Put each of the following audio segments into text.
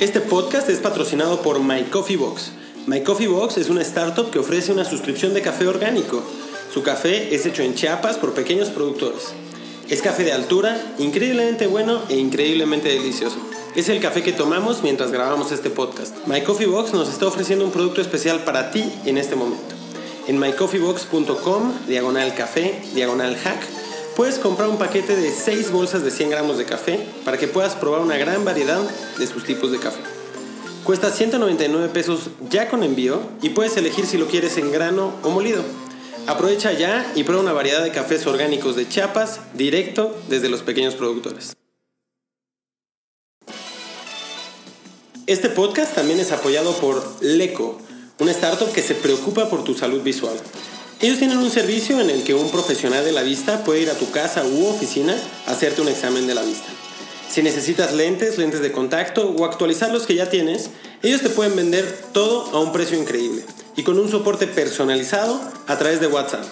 Este podcast es patrocinado por My Coffee Box. My Coffee Box es una startup que ofrece una suscripción de café orgánico. Su café es hecho en Chiapas por pequeños productores. Es café de altura, increíblemente bueno e increíblemente delicioso. Es el café que tomamos mientras grabamos este podcast. My Coffee Box nos está ofreciendo un producto especial para ti en este momento. En mycoffeebox.com, diagonal café, diagonal hack, puedes comprar un paquete de 6 bolsas de 100 gramos de café para que puedas probar una gran variedad de sus tipos de café. Cuesta 199 pesos ya con envío y puedes elegir si lo quieres en grano o molido. Aprovecha ya y prueba una variedad de cafés orgánicos de Chiapas directo desde los pequeños productores. Este podcast también es apoyado por Leco, una startup que se preocupa por tu salud visual. Ellos tienen un servicio en el que un profesional de la vista puede ir a tu casa u oficina a hacerte un examen de la vista. Si necesitas lentes, lentes de contacto o actualizar los que ya tienes, ellos te pueden vender todo a un precio increíble y con un soporte personalizado a través de WhatsApp.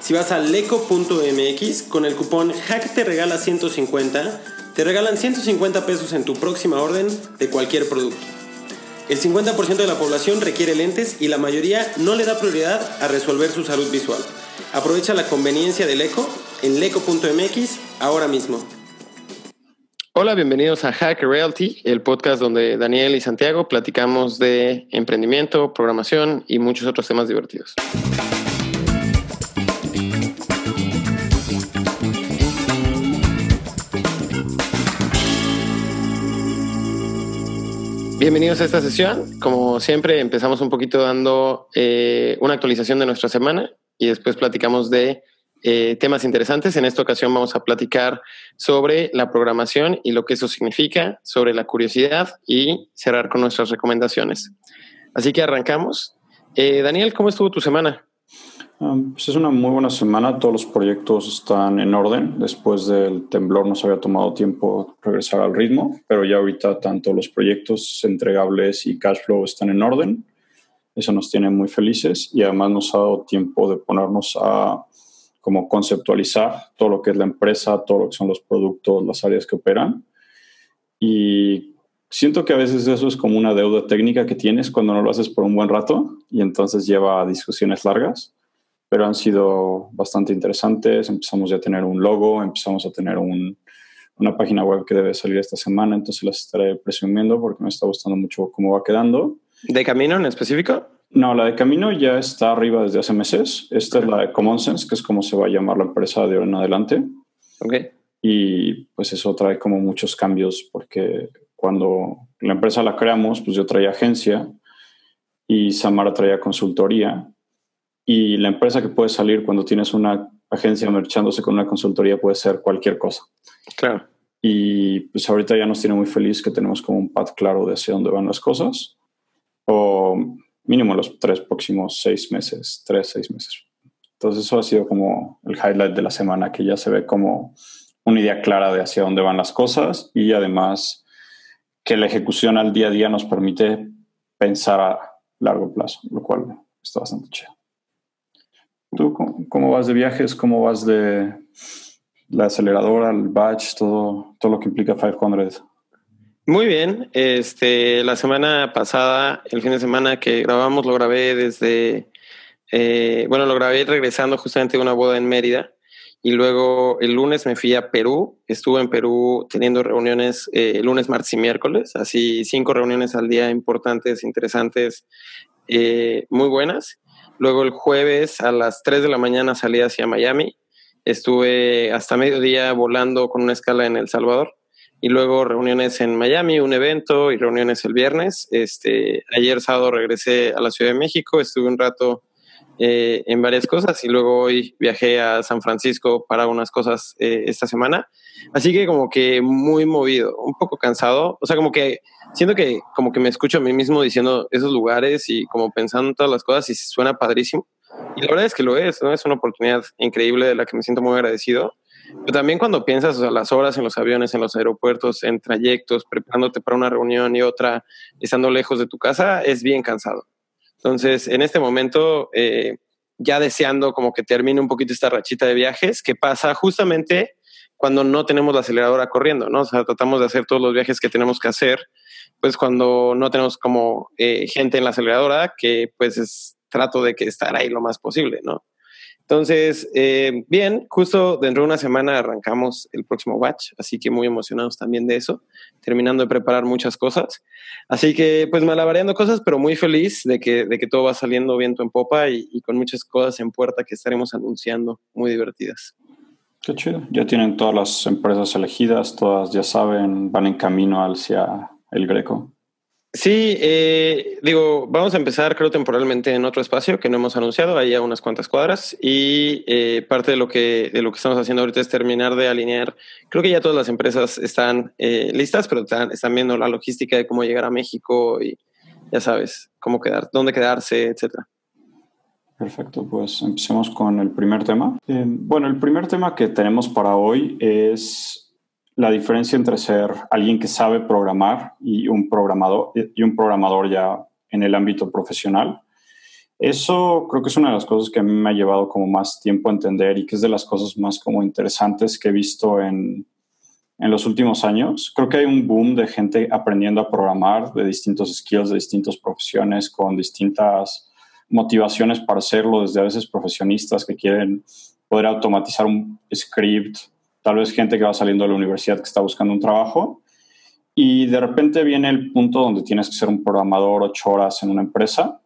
Si vas a leco.mx con el cupón HACK te regala 150, te regalan 150 pesos en tu próxima orden de cualquier producto. El 50% de la población requiere lentes y la mayoría no le da prioridad a resolver su salud visual. Aprovecha la conveniencia del Leco en leco.mx ahora mismo. Hola, bienvenidos a Hack Realty, el podcast donde Daniel y Santiago platicamos de emprendimiento, programación y muchos otros temas divertidos. Bienvenidos a esta sesión. Como siempre, empezamos un poquito dando eh, una actualización de nuestra semana y después platicamos de eh, temas interesantes. En esta ocasión vamos a platicar sobre la programación y lo que eso significa, sobre la curiosidad y cerrar con nuestras recomendaciones. Así que arrancamos. Eh, Daniel, ¿cómo estuvo tu semana? Um, pues es una muy buena semana, todos los proyectos están en orden. Después del temblor nos había tomado tiempo regresar al ritmo, pero ya ahorita tanto los proyectos entregables y cash flow están en orden. Eso nos tiene muy felices y además nos ha dado tiempo de ponernos a como conceptualizar todo lo que es la empresa, todo lo que son los productos, las áreas que operan. Y siento que a veces eso es como una deuda técnica que tienes cuando no lo haces por un buen rato y entonces lleva a discusiones largas, pero han sido bastante interesantes. Empezamos ya a tener un logo, empezamos a tener una página web que debe salir esta semana, entonces las estaré presumiendo porque me está gustando mucho cómo va quedando. ¿De camino en específico? No, la de Camino ya está arriba desde hace meses. Esta es la de Common Sense, que es como se va a llamar la empresa de ahora en adelante. Ok. Y pues eso trae como muchos cambios porque cuando la empresa la creamos, pues yo traía agencia y Samara traía consultoría. Y la empresa que puede salir cuando tienes una agencia marchándose con una consultoría puede ser cualquier cosa. Claro. Y pues ahorita ya nos tiene muy feliz que tenemos como un path claro de hacia dónde van las cosas. O mínimo los tres próximos seis meses, tres, seis meses. Entonces eso ha sido como el highlight de la semana, que ya se ve como una idea clara de hacia dónde van las cosas y además que la ejecución al día a día nos permite pensar a largo plazo, lo cual está bastante chido. ¿Tú cómo, vas de viajes? ¿Cómo vas de la aceleradora, el batch, todo, todo lo que implica 500? Muy bien. Este, la semana pasada, el fin de semana que grabamos, lo grabé desde, eh, bueno, lo grabé regresando justamente de una boda en Mérida. Y luego el lunes me fui a Perú. Estuve en Perú teniendo reuniones eh, lunes, martes y miércoles. Así cinco reuniones al día importantes, interesantes, eh, muy buenas. Luego el jueves a las 3 de la mañana salí hacia Miami. Estuve hasta mediodía volando con una escala en El Salvador y luego reuniones en Miami, un evento y reuniones el viernes. Este, ayer sábado regresé a la Ciudad de México, estuve un rato eh, en varias cosas y luego hoy viajé a San Francisco para unas cosas eh, esta semana. Así que como que muy movido, un poco cansado, o sea, como que siento que como que me escucho a mí mismo diciendo esos lugares y como pensando en todas las cosas y suena padrísimo. Y la verdad es que lo es, ¿no? Es una oportunidad increíble de la que me siento muy agradecido pero también cuando piensas o las horas en los aviones, en los aeropuertos, en trayectos, preparándote para una reunión y otra, estando lejos de tu casa, es bien cansado. Entonces, en este momento, eh, ya deseando como que termine un poquito esta rachita de viajes, que pasa justamente cuando no tenemos la aceleradora corriendo, ¿no? O sea, tratamos de hacer todos los viajes que tenemos que hacer, pues cuando no tenemos como eh, gente en la aceleradora, que pues es trato de que estar ahí lo más posible, ¿no? Entonces, eh, bien, justo dentro de una semana arrancamos el próximo batch, así que muy emocionados también de eso, terminando de preparar muchas cosas. Así que, pues, malabareando cosas, pero muy feliz de que, de que todo va saliendo viento en popa y, y con muchas cosas en puerta que estaremos anunciando, muy divertidas. Qué chido. Ya tienen todas las empresas elegidas, todas ya saben, van en camino hacia el Greco. Sí, eh, digo, vamos a empezar creo temporalmente en otro espacio que no hemos anunciado, ahí a unas cuantas cuadras y eh, parte de lo que de lo que estamos haciendo ahorita es terminar de alinear. Creo que ya todas las empresas están eh, listas, pero están, están, viendo la logística de cómo llegar a México y ya sabes cómo quedar, dónde quedarse, etcétera. Perfecto, pues empecemos con el primer tema. bueno, el primer tema que tenemos para hoy es la diferencia entre ser alguien que sabe programar y un programador, y un programador ya en el ámbito profesional. Eso creo que es una de las cosas que a mí me ha llevado como más tiempo a entender y que es de las cosas más como interesantes que he visto en, en los últimos años. Creo que hay un boom de gente aprendiendo a programar de distintos skills, de distintas profesiones, con distintas motivaciones para hacerlo, desde a veces profesionistas que quieren poder automatizar un script tal vez gente que va saliendo de la universidad que está buscando un trabajo y de repente viene el punto donde tienes que ser un programador ocho horas en una empresa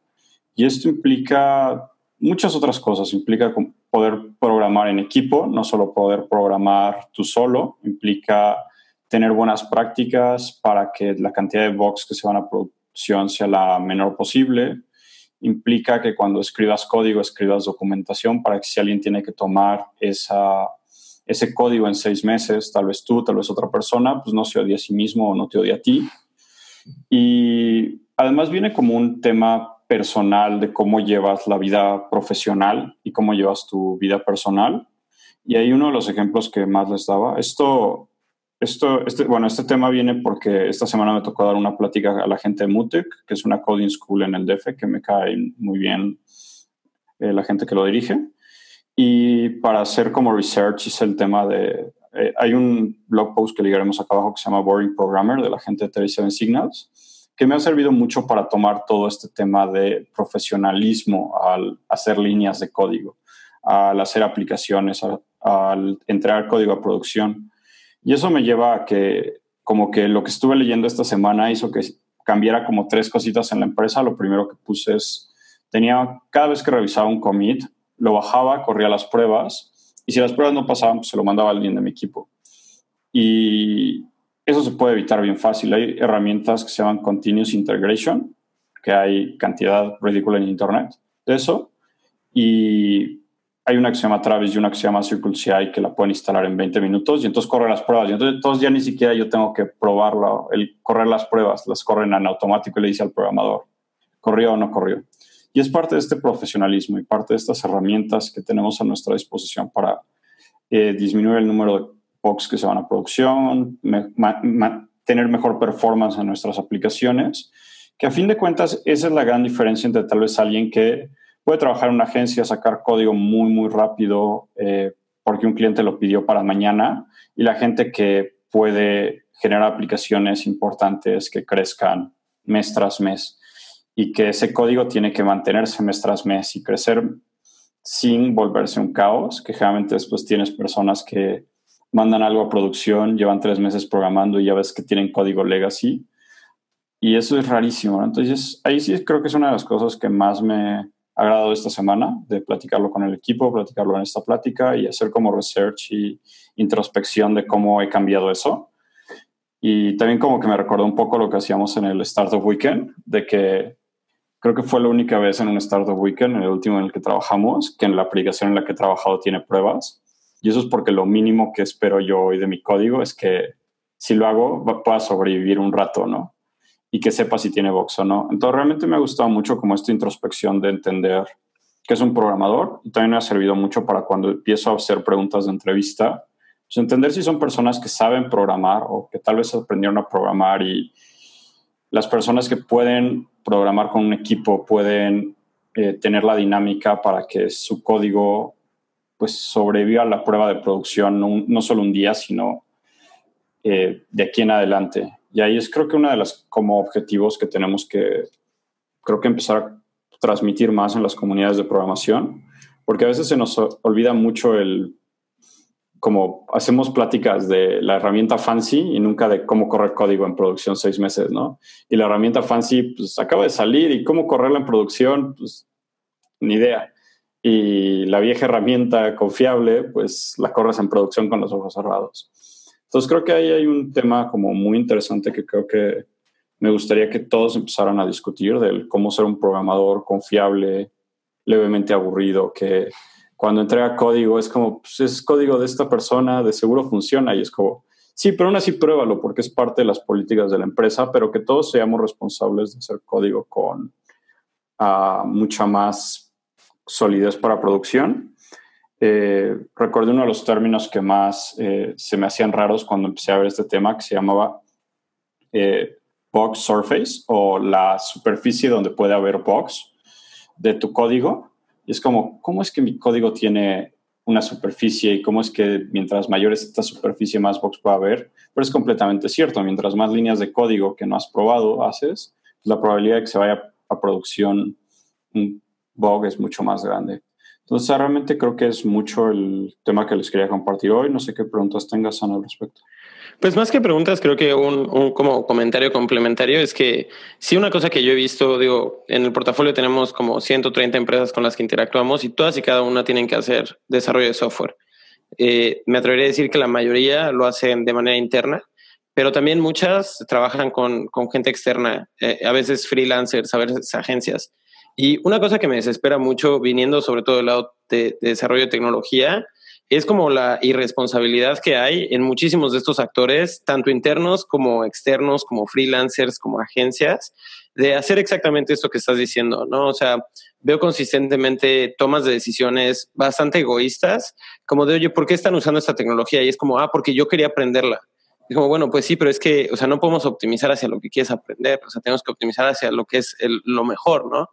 y esto implica muchas otras cosas, implica poder programar en equipo, no solo poder programar tú solo, implica tener buenas prácticas para que la cantidad de bugs que se van a producción sea la menor posible, implica que cuando escribas código escribas documentación para que si alguien tiene que tomar esa ese código en seis meses, tal vez tú, tal vez otra persona, pues no se odia a sí mismo o no te odia a ti. Y además viene como un tema personal de cómo llevas la vida profesional y cómo llevas tu vida personal. Y hay uno de los ejemplos que más les daba. Esto, esto, este, bueno, este tema viene porque esta semana me tocó dar una plática a la gente de Mutec, que es una coding school en el DF, que me cae muy bien eh, la gente que lo dirige. Y para hacer como research es el tema de... Eh, hay un blog post que ligaremos acá abajo que se llama Boring Programmer de la gente de 37 Signals, que me ha servido mucho para tomar todo este tema de profesionalismo al hacer líneas de código, al hacer aplicaciones, al, al entregar código a producción. Y eso me lleva a que como que lo que estuve leyendo esta semana hizo que cambiara como tres cositas en la empresa. Lo primero que puse es, tenía, cada vez que revisaba un commit, lo bajaba, corría las pruebas y si las pruebas no pasaban, pues se lo mandaba a alguien de mi equipo. Y eso se puede evitar bien fácil. Hay herramientas que se llaman Continuous Integration, que hay cantidad ridícula en Internet de eso. Y hay una que se llama Travis y una que se llama Circle CI que la pueden instalar en 20 minutos y entonces corre las pruebas. Y entonces, entonces ya ni siquiera yo tengo que probarlo, el correr las pruebas, las corren en automático y le dice al programador, ¿corrió o no corrió? Y es parte de este profesionalismo y parte de estas herramientas que tenemos a nuestra disposición para eh, disminuir el número de bugs que se van a producción, tener mejor performance en nuestras aplicaciones, que a fin de cuentas esa es la gran diferencia entre tal vez alguien que puede trabajar en una agencia, sacar código muy, muy rápido eh, porque un cliente lo pidió para mañana y la gente que puede generar aplicaciones importantes que crezcan mes tras mes y que ese código tiene que mantenerse mes tras mes y crecer sin volverse un caos, que generalmente después tienes personas que mandan algo a producción, llevan tres meses programando y ya ves que tienen código legacy. Y eso es rarísimo. Entonces, ahí sí creo que es una de las cosas que más me ha agradado esta semana, de platicarlo con el equipo, platicarlo en esta plática y hacer como research y introspección de cómo he cambiado eso. Y también como que me recordó un poco lo que hacíamos en el Startup Weekend, de que Creo que fue la única vez en un Startup Weekend, en el último en el que trabajamos, que en la aplicación en la que he trabajado tiene pruebas. Y eso es porque lo mínimo que espero yo hoy de mi código es que si lo hago pueda sobrevivir un rato, ¿no? Y que sepa si tiene box o no. Entonces realmente me ha gustado mucho como esta introspección de entender que es un programador y también me ha servido mucho para cuando empiezo a hacer preguntas de entrevista, pues entender si son personas que saben programar o que tal vez aprendieron a programar y las personas que pueden programar con un equipo pueden eh, tener la dinámica para que su código pues sobreviva a la prueba de producción, no, no solo un día, sino eh, de aquí en adelante. Y ahí es creo que uno de los como objetivos que tenemos que, creo que empezar a transmitir más en las comunidades de programación, porque a veces se nos olvida mucho el, como hacemos pláticas de la herramienta Fancy y nunca de cómo correr código en producción seis meses, ¿no? Y la herramienta Fancy, pues acaba de salir y cómo correrla en producción, pues ni idea. Y la vieja herramienta confiable, pues la corres en producción con los ojos cerrados. Entonces creo que ahí hay un tema como muy interesante que creo que me gustaría que todos empezaran a discutir del cómo ser un programador confiable, levemente aburrido, que cuando entrega código es como, pues es código de esta persona, de seguro funciona y es como, sí, pero aún así pruébalo porque es parte de las políticas de la empresa, pero que todos seamos responsables de hacer código con uh, mucha más solidez para producción eh, recuerdo uno de los términos que más eh, se me hacían raros cuando empecé a ver este tema, que se llamaba eh, box surface o la superficie donde puede haber box de tu código. Y es como, ¿cómo es que mi código tiene una superficie y cómo es que mientras mayor es esta superficie, más box puede haber? Pero es completamente cierto. Mientras más líneas de código que no has probado haces, la probabilidad de que se vaya a producción un bug es mucho más grande. Entonces, realmente creo que es mucho el tema que les quería compartir hoy. No sé qué preguntas tengas, Ana, al respecto. Pues más que preguntas, creo que un, como comentario complementario es que sí una cosa que yo he visto, digo, en el portafolio tenemos como 130 empresas con las que interactuamos y todas y cada una tienen que hacer desarrollo de software. Eh, me atrevería a decir que la mayoría lo hacen de manera interna, pero también muchas trabajan con, con gente externa, eh, a veces freelancers, a veces agencias. Y una cosa que me desespera mucho, viniendo sobre todo del lado de, desarrollo de tecnología, es como la irresponsabilidad que hay en muchísimos de estos actores, tanto internos como externos, como freelancers, como agencias, de hacer exactamente esto que estás diciendo, ¿no? O sea, veo consistentemente tomas de decisiones bastante egoístas, como de, oye, ¿por qué están usando esta tecnología? Y es como, ah, porque yo quería aprenderla. Y como, bueno, pues sí, pero es que, o sea, no podemos optimizar hacia lo que quieres aprender, o sea, tenemos que optimizar hacia lo que es lo mejor, ¿no?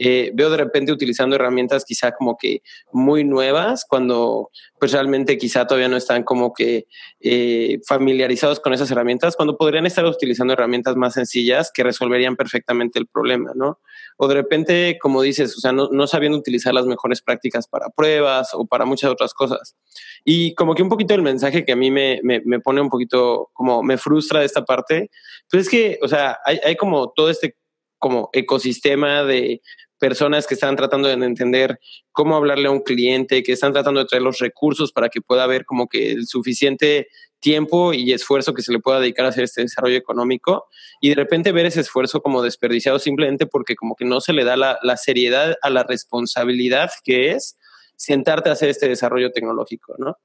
Eh, veo de repente utilizando herramientas quizá como que muy nuevas, cuando pues realmente quizá todavía no están como que eh, familiarizados con esas herramientas, cuando podrían estar utilizando herramientas más sencillas que resolverían perfectamente el problema, ¿no? O de repente, como dices, o sea, no, no sabiendo utilizar las mejores prácticas para pruebas o para muchas otras cosas. Y como que un poquito el mensaje que a mí me, me, me pone un poquito, como me frustra esta parte, pues es que, o sea, hay, hay como todo este como ecosistema de personas que están tratando de entender cómo hablarle a un cliente, que están tratando de traer los recursos para que pueda haber como que el suficiente tiempo y esfuerzo que se le pueda dedicar a hacer este desarrollo económico y de repente ver ese esfuerzo como desperdiciado simplemente porque como que no se le da la, la seriedad a la responsabilidad que es sentarte a hacer este desarrollo tecnológico, ¿no?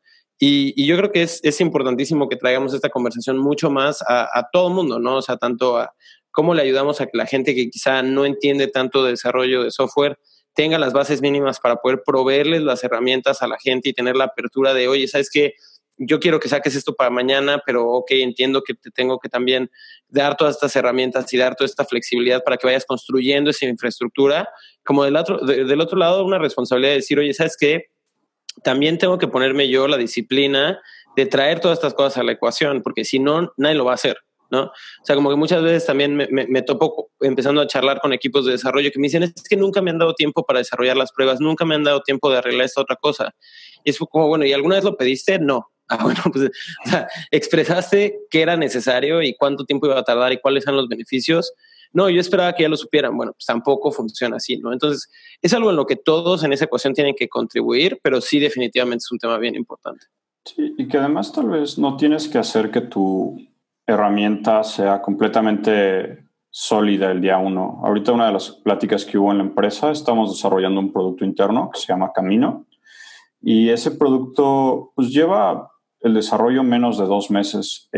Y, y yo creo que es, es, importantísimo que traigamos esta conversación mucho más a, a todo el mundo, ¿no? O sea, tanto a, cómo le ayudamos a que la gente que quizá no entiende tanto de desarrollo de software tenga las bases mínimas para poder proveerles las herramientas a la gente y tener la apertura de, oye, ¿sabes qué? Yo quiero que saques esto para mañana, pero ok, entiendo que te tengo que también dar todas estas herramientas y dar toda esta flexibilidad para que vayas construyendo esa infraestructura. Como del otro, del otro lado, una responsabilidad de decir, oye, ¿sabes qué? También tengo que ponerme yo la disciplina de traer todas estas cosas a la ecuación, porque si no, nadie lo va a hacer. ¿no? O sea, como que muchas veces también me, me, me, topo empezando a charlar con equipos de desarrollo que me dicen, es que nunca me han dado tiempo para desarrollar las pruebas, nunca me han dado tiempo de arreglar esta otra cosa. Y es como, bueno, ¿y alguna vez lo pediste? No. Ah, bueno, pues, o sea, expresaste qué era necesario y cuánto tiempo iba a tardar y cuáles eran los beneficios. No, yo esperaba que ya lo supieran. Bueno, pues tampoco funciona así, ¿no? Entonces, es algo en lo que todos en esa ecuación tienen que contribuir, pero sí definitivamente es un tema bien importante. Sí, y que además tal vez no tienes que hacer que tu herramienta sea completamente sólida el día uno. Ahorita una de las pláticas que hubo en la empresa, estamos desarrollando un producto interno que se llama Camino y ese producto pues lleva el desarrollo menos de dos meses.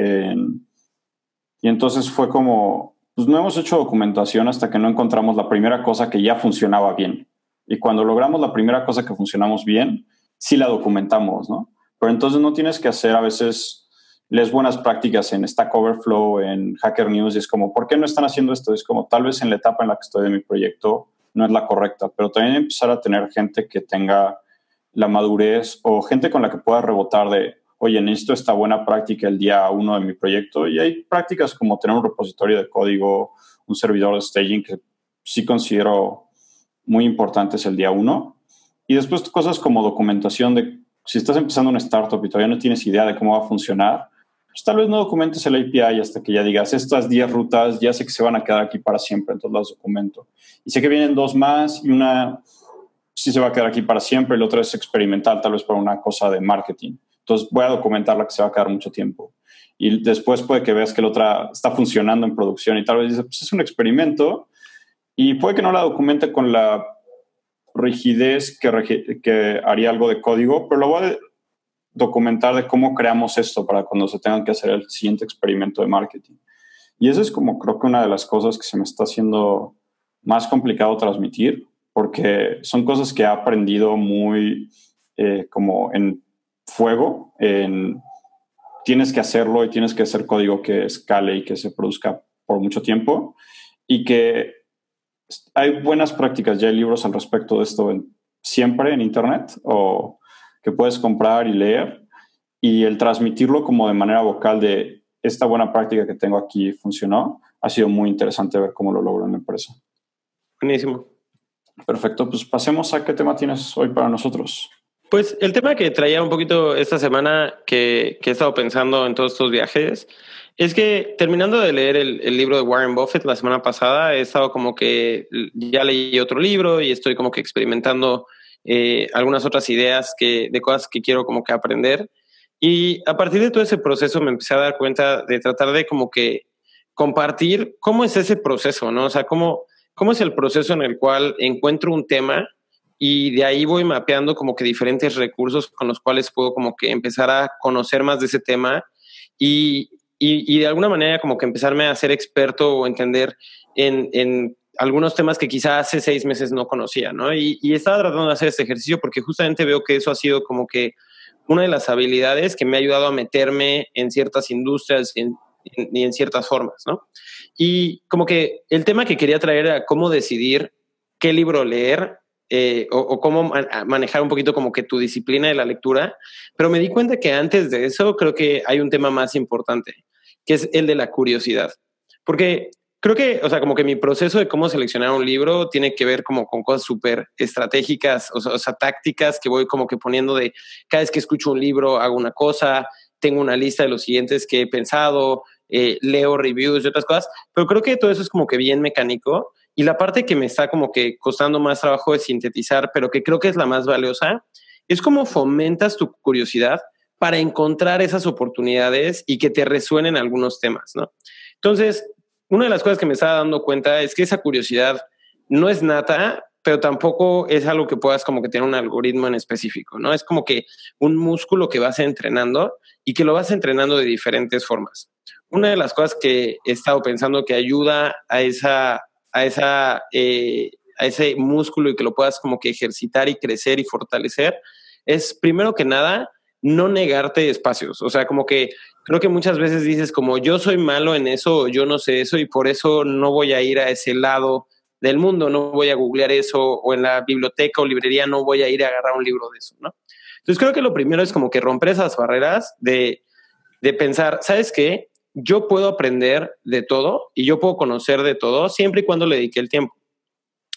Y entonces fue como, pues no hemos hecho documentación hasta que no encontramos la primera cosa que ya funcionaba bien. Y cuando logramos la primera cosa que funcionamos bien, sí la documentamos, ¿no? Pero entonces no tienes que hacer a veces les buenas prácticas en Stack Overflow, en Hacker News, y es como, ¿por qué no están haciendo esto? Es como, tal vez en la etapa en la que estoy de mi proyecto no es la correcta, pero también empezar a tener gente que tenga la madurez o gente con la que pueda rebotar de, oye, necesito esta buena práctica el día uno de mi proyecto. Y hay prácticas como tener un repositorio de código, un servidor de staging que sí considero muy importantes el día uno. Y después cosas como documentación de, si estás empezando una startup y todavía no tienes idea de cómo va a funcionar, pues tal vez no documentes el API hasta que ya digas, estas 10 rutas ya sé que se van a quedar aquí para siempre, entonces las documento. Y sé que vienen dos más y una sí se va a quedar aquí para siempre la otra es experimental, tal vez para una cosa de marketing. Entonces voy a documentar la que se va a quedar mucho tiempo. Y después puede que veas que la otra está funcionando en producción y tal vez dices, pues es un experimento y puede que no la documente con la rigidez que, que haría algo de código, pero lo voy a documentar de cómo creamos esto para cuando se tengan que hacer el siguiente experimento de marketing. Y eso es como creo que una de las cosas que se me está haciendo más complicado transmitir, porque son cosas que he aprendido muy eh, como en fuego, en tienes que hacerlo y tienes que hacer código que escale y que se produzca por mucho tiempo y que hay buenas prácticas, ya hay libros al respecto de esto siempre en Internet o que puedes comprar y leer y el transmitirlo como de manera vocal de esta buena práctica que tengo aquí funcionó, ha sido muy interesante ver cómo lo logró en la empresa. Buenísimo. Perfecto, pues pasemos a qué tema tienes hoy para nosotros. Pues el tema que traía un poquito esta semana que, que he estado pensando en todos estos viajes es que terminando de leer el, libro de Warren Buffett la semana pasada, he estado como que ya leí otro libro y estoy como que experimentando eh, algunas otras ideas que, de cosas que quiero como que aprender. Y a partir de todo ese proceso me empecé a dar cuenta de tratar de como que compartir cómo es ese proceso, ¿no? O sea, cómo, cómo es el proceso en el cual encuentro un tema y de ahí voy mapeando como que diferentes recursos con los cuales puedo como que empezar a conocer más de ese tema y, y, y de alguna manera como que empezarme a ser experto o entender en, en algunos temas que quizá hace seis meses no conocía, ¿no? Y, y, estaba tratando de hacer este ejercicio porque justamente veo que eso ha sido como que una de las habilidades que me ha ayudado a meterme en ciertas industrias y en, en ciertas formas, ¿no? Y como que el tema que quería traer era cómo decidir qué libro leer eh, o, cómo manejar un poquito como que tu disciplina de la lectura, pero me di cuenta que antes de eso creo que hay un tema más importante, que es el de la curiosidad. Porque creo que, o sea, como que mi proceso de cómo seleccionar un libro tiene que ver como con cosas súper estratégicas, o sea, o sea, tácticas que voy como que poniendo de cada vez que escucho un libro hago una cosa, tengo una lista de los siguientes que he pensado, eh, leo reviews y otras cosas, pero creo que todo eso es como que bien mecánico. Y la parte que me está como que costando más trabajo de sintetizar, pero que creo que es la más valiosa, es cómo fomentas tu curiosidad para encontrar esas oportunidades y que te resuenen algunos temas, ¿no? Entonces, una de las cosas que me estaba dando cuenta es que esa curiosidad no es nata, pero tampoco es algo que puedas como que tener un algoritmo en específico, ¿no? Es como que un músculo que vas entrenando y que lo vas entrenando de diferentes formas. Una de las cosas que he estado pensando que ayuda a esa, a esa, eh, a ese músculo y que lo puedas como que ejercitar y crecer y fortalecer es primero que nada no negarte espacios. O sea, como que creo que muchas veces dices como yo soy malo en eso, yo no sé eso y por eso no voy a ir a ese lado del mundo, no voy a googlear eso o en la biblioteca o librería no voy a ir a agarrar un libro de eso, ¿no? Entonces creo que lo primero es como que romper esas barreras de, de pensar, ¿sabes qué? Yo puedo aprender de todo y yo puedo conocer de todo siempre y cuando le dedique el tiempo.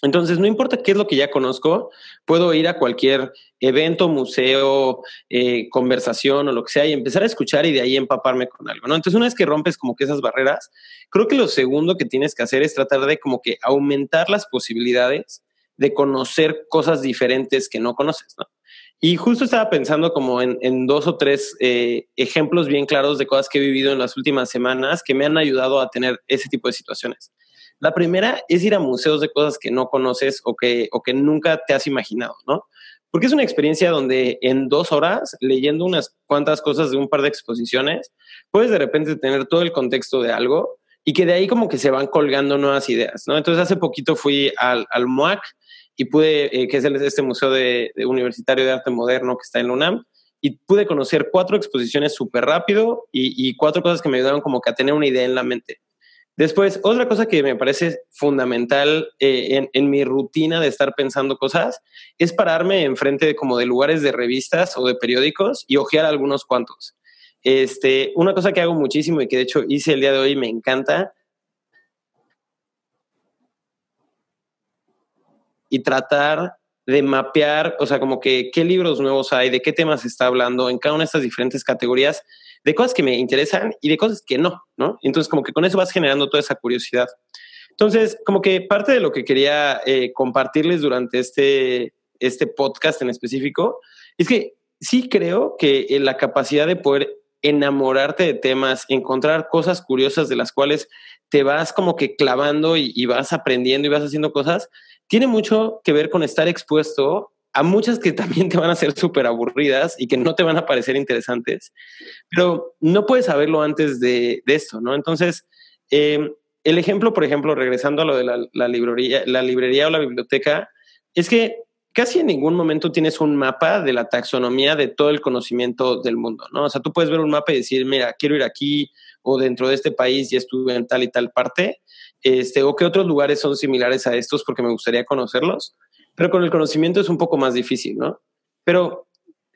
Entonces, no importa qué es lo que ya conozco, puedo ir a cualquier evento, museo, eh, conversación o lo que sea y empezar a escuchar y de ahí empaparme con algo, ¿no? Entonces, una vez que rompes como que esas barreras, creo que lo segundo que tienes que hacer es tratar de como que aumentar las posibilidades de conocer cosas diferentes que no conoces, ¿no? Y justo estaba pensando como en, dos o tres eh, ejemplos bien claros de cosas que he vivido en las últimas semanas que me han ayudado a tener ese tipo de situaciones. La primera es ir a museos de cosas que no conoces o que, o que nunca te has imaginado, ¿no? Porque es una experiencia donde en dos horas, leyendo unas cuantas cosas de un par de exposiciones, puedes de repente tener todo el contexto de algo y que de ahí como que se van colgando nuevas ideas, ¿no? Entonces hace poquito fui al, al MOAC y pude, eh, que es el, este museo de, universitario de arte moderno que está en la UNAM, y pude conocer cuatro exposiciones súper rápido y, y cuatro cosas que me ayudaron como que a tener una idea en la mente. Después, otra cosa que me parece fundamental eh, en, mi rutina de estar pensando cosas es pararme enfrente de como de lugares de revistas o de periódicos y ojear algunos cuantos. Este, una cosa que hago muchísimo y que de hecho hice el día de hoy me encanta y tratar de mapear, o sea, como que qué libros nuevos hay, de qué temas se está hablando en cada una de estas diferentes categorías, de cosas que me interesan y de cosas que no, ¿no? Entonces, como que con eso vas generando toda esa curiosidad. Entonces, como que parte de lo que quería eh, compartirles durante este, este podcast en específico es que sí creo que la capacidad de poder enamorarte de temas, encontrar cosas curiosas de las cuales te vas como que clavando y, vas aprendiendo y vas haciendo cosas, tiene mucho que ver con estar expuesto a muchas que también te van a ser súper aburridas y que no te van a parecer interesantes, pero no puedes saberlo antes de, esto, ¿no? Entonces, em, el ejemplo, por ejemplo, regresando a lo de la, librería, la librería o la biblioteca, es que casi en ningún momento tienes un mapa de la taxonomía de todo el conocimiento del mundo, ¿no? O sea, tú puedes ver un mapa y decir, mira, quiero ir aquí o dentro de este país y estuve en tal y tal parte, este, o qué otros lugares son similares a estos porque me gustaría conocerlos, pero con el conocimiento es un poco más difícil, ¿no? Pero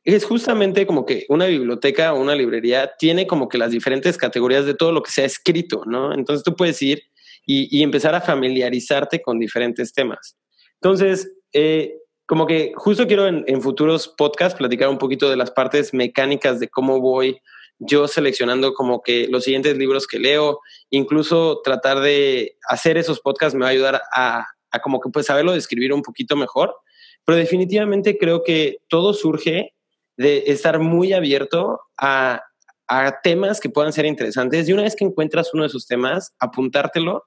es justamente como que una biblioteca o una librería tiene como que las diferentes categorías de todo lo que se ha escrito, ¿no? Entonces tú puedes ir y, empezar a familiarizarte con diferentes temas. Entonces, eh, como que justo quiero en, en, futuros podcasts platicar un poquito de las partes mecánicas de cómo voy yo seleccionando como que los siguientes libros que leo, incluso tratar de hacer esos podcasts me va a ayudar a, como que pues saberlo describir un poquito mejor, pero definitivamente creo que todo surge de estar muy abierto a, a temas que puedan ser interesantes y una vez que encuentras uno de esos temas, apuntártelo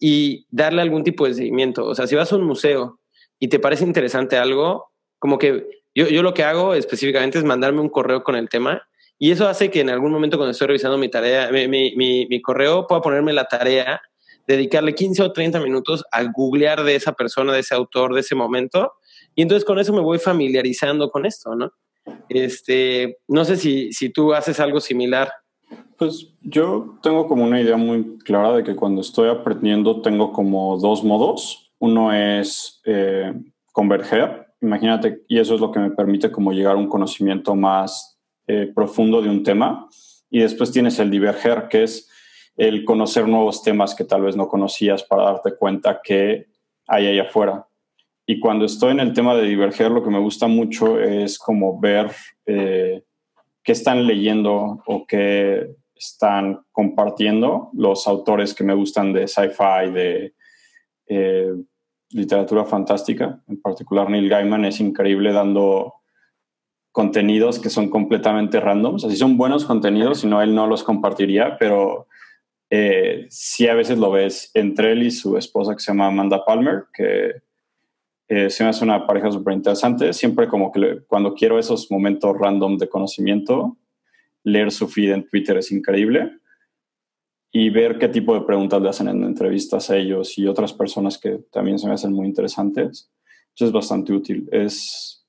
y darle algún tipo de seguimiento. O sea, si vas a un museo y te parece interesante algo, como que yo, yo lo que hago específicamente es mandarme un correo con el tema y eso hace que en algún momento cuando estoy revisando mi tarea, mi, mi, correo, pueda ponerme la tarea, dedicarle 15 o 30 minutos a googlear de esa persona, de ese autor, de ese momento. Y entonces con eso me voy familiarizando con esto, ¿no? Este, no sé si, si tú haces algo similar. Pues yo tengo como una idea muy clara de que cuando estoy aprendiendo tengo como dos modos. Uno es eh, converger, imagínate, y eso es lo que me permite como llegar a un conocimiento más eh, profundo de un tema. Y después tienes el diverger, que es el conocer nuevos temas que tal vez no conocías para darte cuenta que hay ahí afuera. Y cuando estoy en el tema de diverger, lo que me gusta mucho es como ver eh, qué están leyendo o qué están compartiendo los autores que me gustan de sci-fi, de eh, literatura fantástica. En particular, Neil Gaiman es increíble dando contenidos que son completamente randoms. Así son buenos contenidos, si no, él no los compartiría, pero eh, sí a veces lo ves entre él y su esposa que se llama Amanda Palmer, que eh, se me hace una pareja súper interesante. Siempre como que cuando quiero esos momentos random de conocimiento, leer su feed en Twitter es increíble y ver qué tipo de preguntas le hacen en entrevistas a ellos y otras personas que también se me hacen muy interesantes. Eso es bastante útil. Es,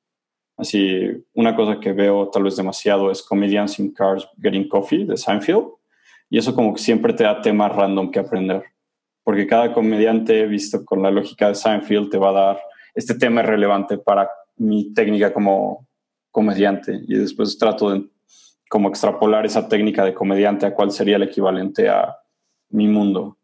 Así, una cosa que veo tal vez demasiado es Comedians in Cars Getting Coffee de Seinfeld. Y eso como que siempre te da temas random que aprender. Porque cada comediante, visto con la lógica de Seinfeld, te va a dar este tema relevante para mi técnica como comediante. Y después trato de como extrapolar esa técnica de comediante a cuál sería el equivalente a mi mundo.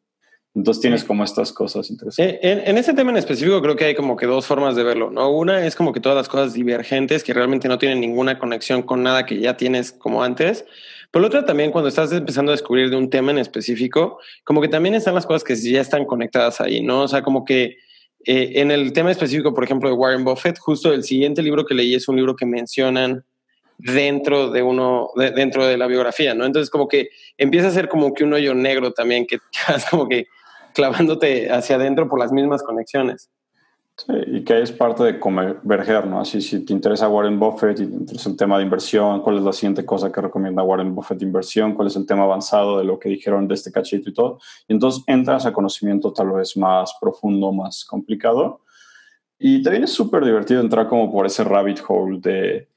Entonces tienes como estas cosas interesantes. Eh, en, en, este tema en específico creo que hay como que dos formas de verlo, ¿no? Una es como que todas las cosas divergentes que realmente no tienen ninguna conexión con nada que ya tienes como antes. Pero la otra también cuando estás empezando a descubrir de un tema en específico, como que también están las cosas que ya están conectadas ahí, ¿no? O sea, como que eh, en el tema específico, por ejemplo, de Warren Buffett, justo el siguiente libro que leí es un libro que mencionan dentro de uno, dentro de la biografía, ¿no? Entonces como que empieza a ser como que un hoyo negro también, que es como que clavándote hacia adentro por las mismas conexiones. Sí, y que es parte de converger, ¿no? Así, si te interesa Warren Buffett y te interesa el tema de inversión, cuál es la siguiente cosa que recomienda Warren Buffett de inversión, cuál es el tema avanzado de lo que dijeron de este cachito y todo. Y entonces entras a conocimiento tal vez más profundo, más complicado. Y también es súper divertido entrar como por ese rabbit hole de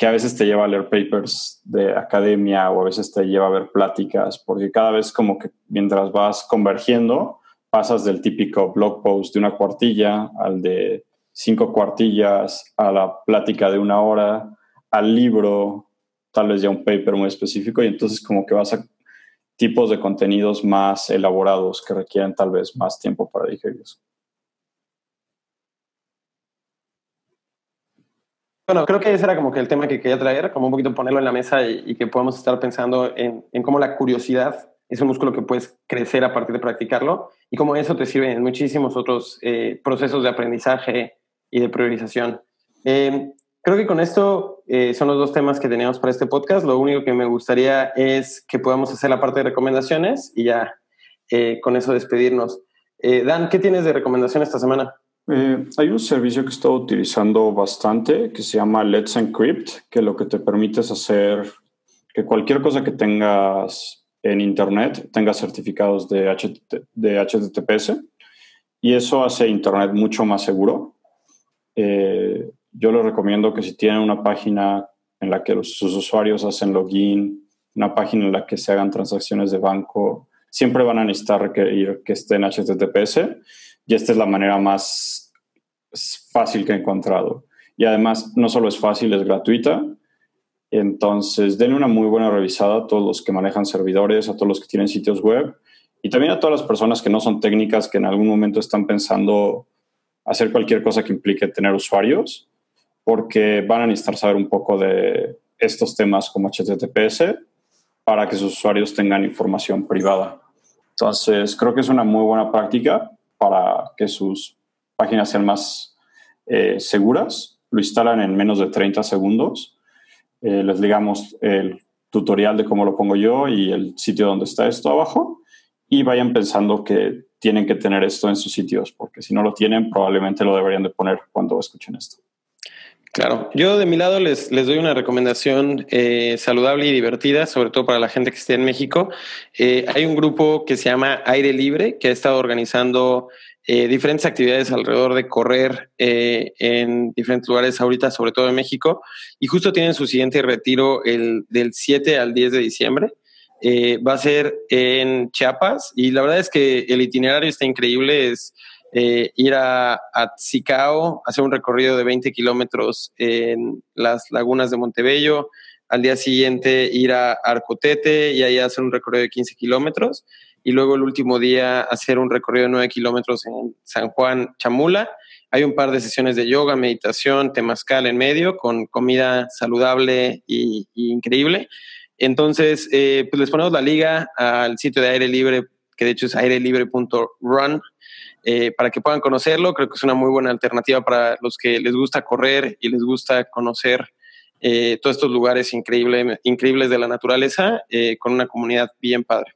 que a veces te lleva a leer papers de academia o a veces te lleva a ver pláticas, porque cada vez como que mientras vas convergiendo, pasas del típico blog post de una cuartilla al de cinco cuartillas, a la plática de una hora, al libro, tal vez ya un paper muy específico, y entonces como que vas a tipos de contenidos más elaborados que requieren tal vez más tiempo para digerirlos. Bueno, creo que ese era como que el tema que quería traer, como un poquito ponerlo en la mesa y, que podamos estar pensando en, cómo la curiosidad es un músculo que puedes crecer a partir de practicarlo y cómo eso te sirve en muchísimos otros eh, procesos de aprendizaje y de priorización. Eh, Creo que con esto eh, son los dos temas que teníamos para este podcast. Lo único que me gustaría es que podamos hacer la parte de recomendaciones y ya eh, con eso despedirnos. Eh, Dan, ¿qué tienes de recomendación esta semana? Hay un servicio que he estado utilizando bastante que se llama Let's Encrypt, que lo que te permite es hacer que cualquier cosa que tengas en Internet tenga certificados de, de HTTPS y eso hace Internet mucho más seguro. Eh, yo les recomiendo que si tienen una página en la que sus usuarios hacen login, una página en la que se hagan transacciones de banco, siempre van a necesitar que esté en HTTPS y esta es la manera más fácil que he encontrado. Y además, no solo es fácil, es gratuita. Entonces, denle una muy buena revisada a todos los que manejan servidores, a todos los que tienen sitios web y también a todas las personas que no son técnicas, que en algún momento están pensando hacer cualquier cosa que implique tener usuarios porque van a necesitar saber un poco de estos temas como HTTPS para que sus usuarios tengan información privada. Entonces, creo que es una muy buena práctica para que sus páginas sean más eh, seguras. Lo instalan en menos de 30 segundos. Eh, les digamos el tutorial de cómo lo pongo yo y el sitio donde está esto abajo. Y vayan pensando que tienen que tener esto en sus sitios, porque si no lo tienen, probablemente lo deberían de poner cuando escuchen esto. Claro, yo de mi lado les, les doy una recomendación eh, saludable y divertida, sobre todo para la gente que esté en México. Eh, hay un grupo que se llama Aire Libre, que ha estado organizando eh, diferentes actividades alrededor de correr en diferentes lugares ahorita, sobre todo en México, y justo tienen su siguiente retiro el del 7 al 10 de diciembre. va a ser en Chiapas y la verdad es que el itinerario está increíble, es eh, ir a Tzicao, hacer un recorrido de 20 kilómetros en las lagunas de Montebello, al día siguiente ir a Arcotete y ahí hacer un recorrido de 15 kilómetros, y luego el último día hacer un recorrido de 9 kilómetros en San Juan Chamula. Hay un par de sesiones de yoga, meditación, temazcal en medio, con comida saludable y, increíble. Entonces, eh, pues les ponemos la liga al sitio de aire libre, que de hecho es airelibre.run eh, para que puedan conocerlo. Creo que es una muy buena alternativa para los que les gusta correr y les gusta conocer eh, todos estos lugares increíbles de la naturaleza eh, con una comunidad bien padre.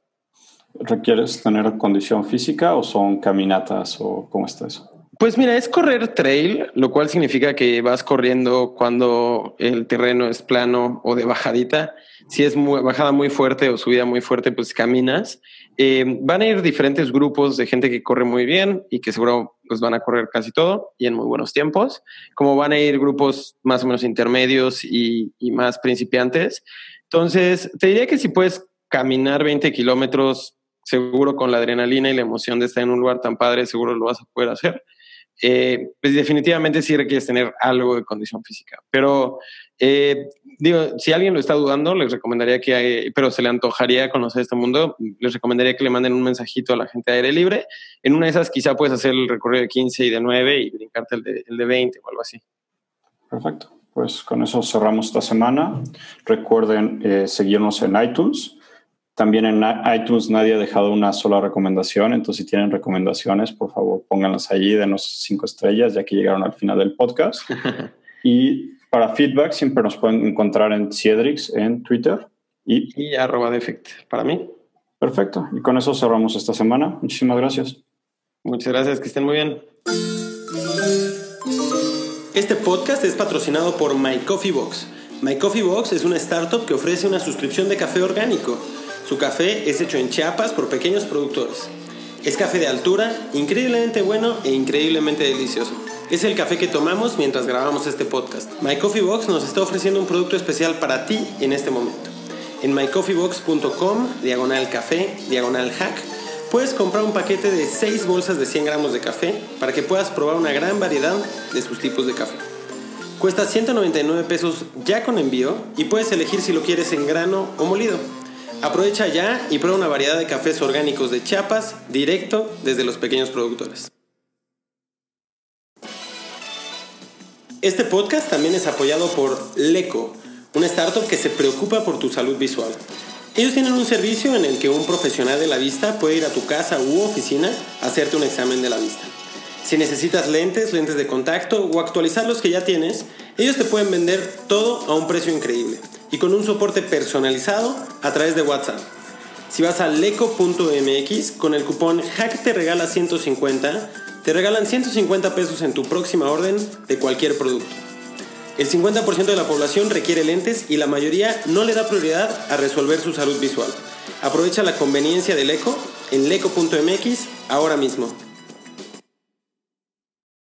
¿Requieres tener condición física o son caminatas o cómo está eso? Pues mira, es correr trail, lo cual significa que vas corriendo cuando el terreno es plano o de bajadita. Si es bajada muy fuerte o subida muy fuerte, pues caminas. Eh, van a ir diferentes grupos de gente que corre muy bien y que seguro pues van a correr casi todo y en muy buenos tiempos, como van a ir grupos más o menos intermedios y, más principiantes. Entonces, te diría que si puedes caminar 20 kilómetros, seguro con la adrenalina y la emoción de estar en un lugar tan padre, seguro lo vas a poder hacer. Eh, pues definitivamente sí requieres tener algo de condición física. Pero eh, digo, si alguien lo está dudando, les recomendaría que, pero se le antojaría conocer este mundo, les recomendaría que le manden un mensajito a la gente de aire libre. En una de esas quizá puedes hacer el recorrido de 15 y de 9 y brincarte el de, el de 20 o algo así. Perfecto. Pues con eso cerramos esta semana. Recuerden eh, seguirnos en iTunes también en iTunes nadie ha dejado una sola recomendación, entonces si tienen recomendaciones, por favor pónganlas allí, denos cinco estrellas ya que llegaron al final del podcast. y para feedback siempre nos pueden encontrar en Ciedrix en Twitter y, y arroba defect para mí. Perfecto, y con eso cerramos esta semana. Muchísimas gracias. Muchas gracias, que estén muy bien. Este podcast es patrocinado por My Coffee Box. My Coffee Box es una startup que ofrece una suscripción de café orgánico su café es hecho en Chiapas por pequeños productores. Es café de altura, increíblemente bueno e increíblemente delicioso. es el café que tomamos mientras grabamos este podcast. My Coffee Box nos está ofreciendo un producto especial para ti en este momento. En mycoffeebox.com, diagonal café, diagonal hack, puedes comprar un paquete de 6 bolsas de 100 gramos de café para que puedas probar una gran variedad de sus tipos de café. Cuesta 199 pesos ya con envío y puedes elegir si lo quieres en grano o molido. Aprovecha ya y prueba una variedad de cafés orgánicos de Chiapas directo desde los pequeños productores. Este podcast también es apoyado por Leco, una startup que se preocupa por tu salud visual. Ellos tienen un servicio en el que un profesional de la vista puede ir a tu casa u oficina a hacerte un examen de la vista. Si necesitas lentes, lentes de contacto o actualizar los que ya tienes, ellos te pueden vender todo a un precio increíble y con un soporte personalizado a través de WhatsApp. Si vas a leco.mx con el cupón HACK te regala 150, te regalan 150 pesos en tu próxima orden de cualquier producto. El 50% de la población requiere lentes y la mayoría no le da prioridad a resolver su salud visual. Aprovecha la conveniencia del Eco en leco.mx ahora mismo.